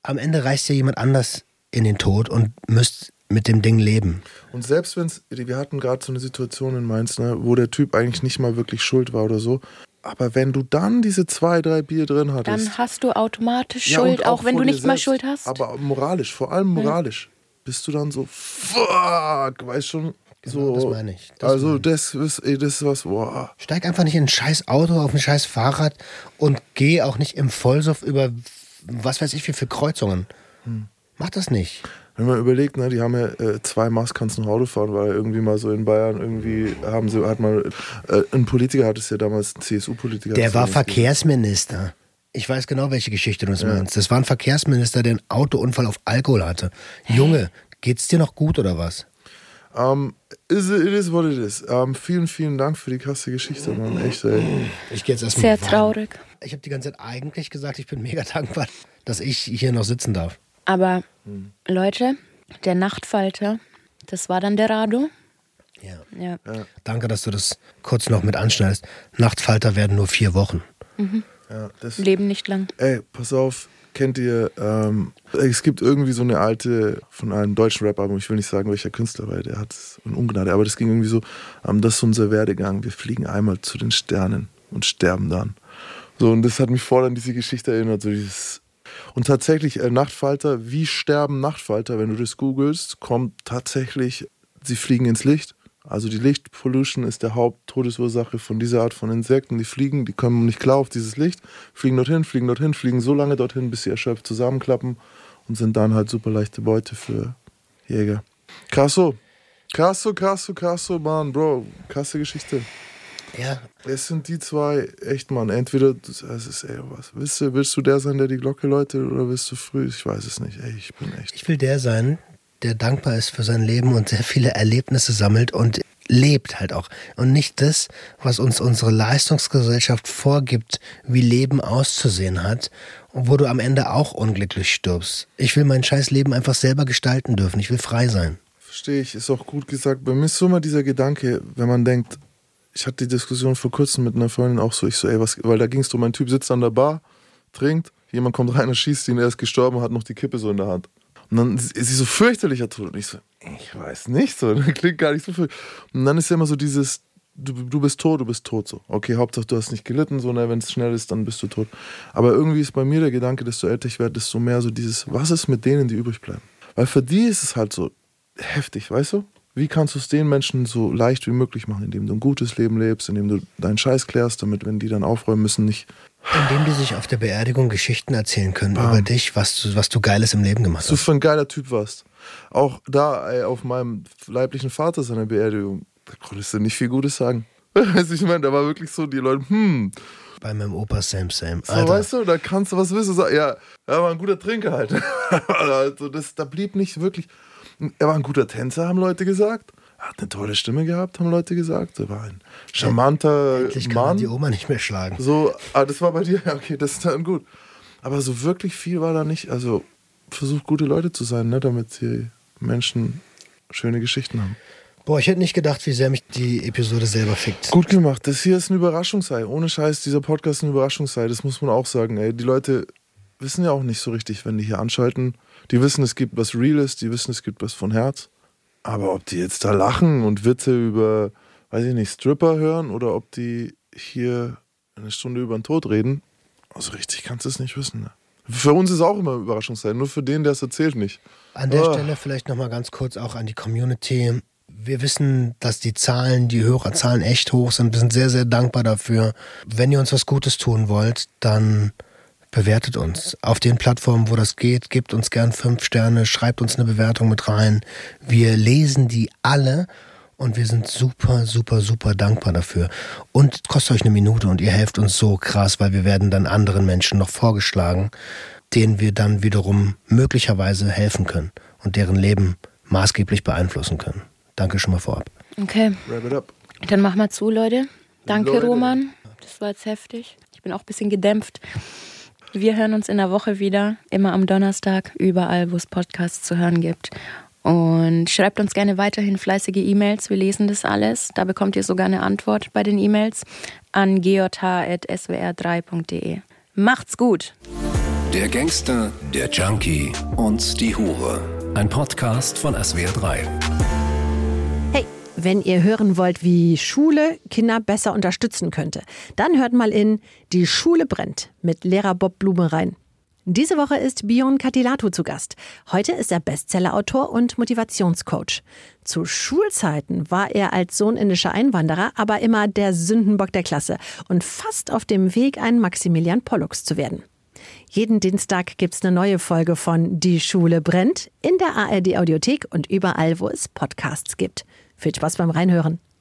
Am Ende reißt ja jemand anders in den Tod und müsst mit dem Ding leben. Und selbst wenn es, wir hatten gerade so eine Situation in Mainz, ne, wo der Typ eigentlich nicht mal wirklich schuld war oder so, aber wenn du dann diese zwei, drei Bier drin hattest. Dann hast du automatisch ja, Schuld, auch, auch wenn du nicht selbst, mal Schuld hast. Aber moralisch, vor allem moralisch, ja. bist du dann so, fuck, weißt schon. Genau, so, das meine ich. Das also, meine ich. Das, ist, das ist was, boah. Steig einfach nicht in ein scheiß Auto, auf ein scheiß Fahrrad und geh auch nicht im Vollsuff über, was weiß ich, wie viele Kreuzungen. Hm. Mach das nicht wenn man überlegt, ne, die haben ja äh, zwei Maß kannst noch Auto fahren, weil irgendwie mal so in Bayern irgendwie haben sie, hat mal, äh, ein Politiker hat es ja damals, ein CSU-Politiker. Der war Verkehrsminister. Ich weiß genau, welche Geschichte du ja. meinst. Das war ein Verkehrsminister, der einen Autounfall auf Alkohol hatte. Junge, geht's dir noch gut oder was? Um, ähm, is it, it is what it is. Um, ähm, vielen, vielen Dank für die krasse Geschichte, Mann. Echt, ey. Ich gehe jetzt erstmal. Sehr traurig. Ich habe die ganze Zeit eigentlich gesagt, ich bin mega dankbar, dass ich hier noch sitzen darf. Aber hm. Leute, der Nachtfalter, das war dann der Rado. Ja. ja. ja. Danke, dass du das kurz noch mit anschneidest. Nachtfalter werden nur vier Wochen. Mhm. Ja, Leben nicht lang. Ey, pass auf, kennt ihr, ähm, es gibt irgendwie so eine alte von einem deutschen Rap-Album, ich will nicht sagen, welcher Künstler, weil der hat es in Ungnade, aber das ging irgendwie so, ähm, das ist unser Werdegang, wir fliegen einmal zu den Sternen und sterben dann. So, und das hat mich voll an diese Geschichte erinnert, so dieses und tatsächlich, äh, Nachtfalter, wie sterben Nachtfalter? Wenn du das googelst, kommt tatsächlich, sie fliegen ins Licht. Also die Lichtpollution ist der Haupttodesursache von dieser Art von Insekten. Die fliegen, die kommen nicht klar auf dieses Licht, fliegen dorthin, fliegen dorthin, fliegen so lange dorthin, bis sie erschöpft zusammenklappen und sind dann halt super leichte Beute für Jäger. Krasso. Krasso, krasso, krasso, Mann, Bro. Krasse Geschichte. Ja. Es sind die zwei, echt, Mann. Entweder, das ist, ey, was. Willst du, willst du der sein, der die Glocke läutet, oder willst du früh? Ich weiß es nicht. Ey, ich bin echt. Ich will der sein, der dankbar ist für sein Leben und sehr viele Erlebnisse sammelt und lebt halt auch. Und nicht das, was uns unsere Leistungsgesellschaft vorgibt, wie Leben auszusehen hat, wo du am Ende auch unglücklich stirbst. Ich will mein scheiß Leben einfach selber gestalten dürfen. Ich will frei sein. Verstehe ich, ist auch gut gesagt. Bei mir ist so immer dieser Gedanke, wenn man denkt, ich hatte die Diskussion vor kurzem mit einer Freundin auch so, ich so, ey, was, weil da ging es drum, ein Typ sitzt an der Bar, trinkt, jemand kommt rein, er schießt ihn, er ist gestorben, hat noch die Kippe so in der Hand. Und dann ist sie so fürchterlicher Tod. Und ich so, ich weiß nicht so, das klingt gar nicht so fürchterlich. Und dann ist ja immer so dieses, du, du bist tot, du bist tot so. Okay, Hauptsache du hast nicht gelitten, so, ne, wenn es schnell ist, dann bist du tot. Aber irgendwie ist bei mir der Gedanke, desto älter ich werde, desto mehr so dieses, was ist mit denen, die übrig bleiben? Weil für die ist es halt so heftig, weißt du? Wie kannst du es den Menschen so leicht wie möglich machen, indem du ein gutes Leben lebst, indem du deinen Scheiß klärst, damit, wenn die dann aufräumen müssen, nicht Indem die sich auf der Beerdigung Geschichten erzählen können Bam. über dich, was du, was du Geiles im Leben gemacht hast. Was du für ein geiler Typ warst. Auch da ey, auf meinem leiblichen Vater seiner Beerdigung, da konntest du nicht viel Gutes sagen. Weißt du, ich meine, da war wirklich so, die Leute, hm. Bei meinem Opa Sam Sam. So, weißt du, da kannst du was wissen. Ja, er war ein guter Trinker halt. also das, da blieb nicht wirklich. Er war ein guter Tänzer, haben Leute gesagt. Er hat eine tolle Stimme gehabt, haben Leute gesagt. Er war ein charmanter Endlich kann Mann. Man die Oma nicht mehr schlagen. So, ah, das war bei dir, ja, okay, das ist dann gut. Aber so wirklich viel war da nicht. Also versucht gute Leute zu sein, ne, damit die Menschen schöne Geschichten haben. Boah, ich hätte nicht gedacht, wie sehr mich die Episode selber fickt. Gut gemacht. Das hier ist ein Überraschungsei. Ohne Scheiß, dieser Podcast ist ein Überraschungsei. Das muss man auch sagen. Ey. Die Leute wissen ja auch nicht so richtig, wenn die hier anschalten. Die wissen, es gibt was Reales, die wissen, es gibt was von Herz. Aber ob die jetzt da lachen und Witze über, weiß ich nicht, Stripper hören oder ob die hier eine Stunde über den Tod reden, also richtig kannst du es nicht wissen. Ne? Für uns ist auch immer Überraschungsei, nur für den, der es erzählt, nicht. An der oh. Stelle vielleicht nochmal ganz kurz auch an die Community wir wissen, dass die Zahlen, die Hörerzahlen echt hoch sind. Wir sind sehr, sehr dankbar dafür. Wenn ihr uns was Gutes tun wollt, dann bewertet uns. Auf den Plattformen, wo das geht, gebt uns gern fünf Sterne, schreibt uns eine Bewertung mit rein. Wir lesen die alle und wir sind super, super, super dankbar dafür. Und kostet euch eine Minute und ihr helft uns so krass, weil wir werden dann anderen Menschen noch vorgeschlagen, denen wir dann wiederum möglicherweise helfen können und deren Leben maßgeblich beeinflussen können. Danke schon mal vorab. Okay. Wrap it up. Dann machen wir zu, Leute. Danke, Leute. Roman. Das war jetzt heftig. Ich bin auch ein bisschen gedämpft. Wir hören uns in der Woche wieder, immer am Donnerstag, überall, wo es Podcasts zu hören gibt. Und schreibt uns gerne weiterhin fleißige E-Mails. Wir lesen das alles. Da bekommt ihr sogar eine Antwort bei den E-Mails an geotha.swr3.de. Macht's gut! Der Gangster, der Junkie und die Hure. Ein Podcast von SWR3. Wenn ihr hören wollt, wie Schule Kinder besser unterstützen könnte, dann hört mal in Die Schule brennt mit Lehrer Bob Blume rein. Diese Woche ist Bion Katilato zu Gast. Heute ist er Bestsellerautor und Motivationscoach. Zu Schulzeiten war er als Sohn indischer Einwanderer aber immer der Sündenbock der Klasse und fast auf dem Weg, ein Maximilian Pollux zu werden. Jeden Dienstag gibt's eine neue Folge von Die Schule brennt in der ARD Audiothek und überall, wo es Podcasts gibt. Viel Spaß beim Reinhören.